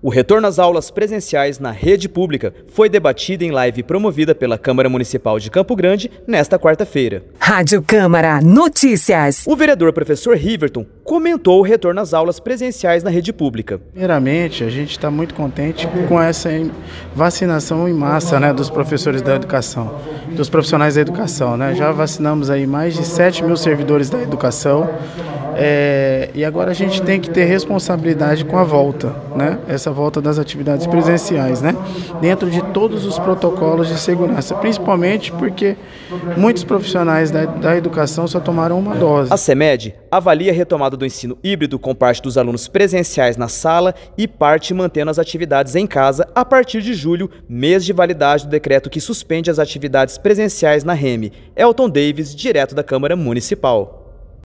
O retorno às aulas presenciais na rede pública foi debatido em live promovida pela Câmara Municipal de Campo Grande nesta quarta-feira. Rádio Câmara Notícias. O vereador professor Riverton comentou o retorno às aulas presenciais na rede pública. Primeiramente, a gente está muito contente com essa vacinação em massa né, dos professores da educação, dos profissionais da educação. Né? Já vacinamos aí mais de 7 mil servidores da educação. É, e agora a gente tem que ter responsabilidade com a volta, né? Essa volta das atividades presenciais, né? Dentro de todos os protocolos de segurança, principalmente porque muitos profissionais da, da educação só tomaram uma dose. A CEMED avalia a retomada do ensino híbrido com parte dos alunos presenciais na sala e parte mantendo as atividades em casa a partir de julho, mês de validade do decreto que suspende as atividades presenciais na REME. Elton Davis, direto da Câmara Municipal.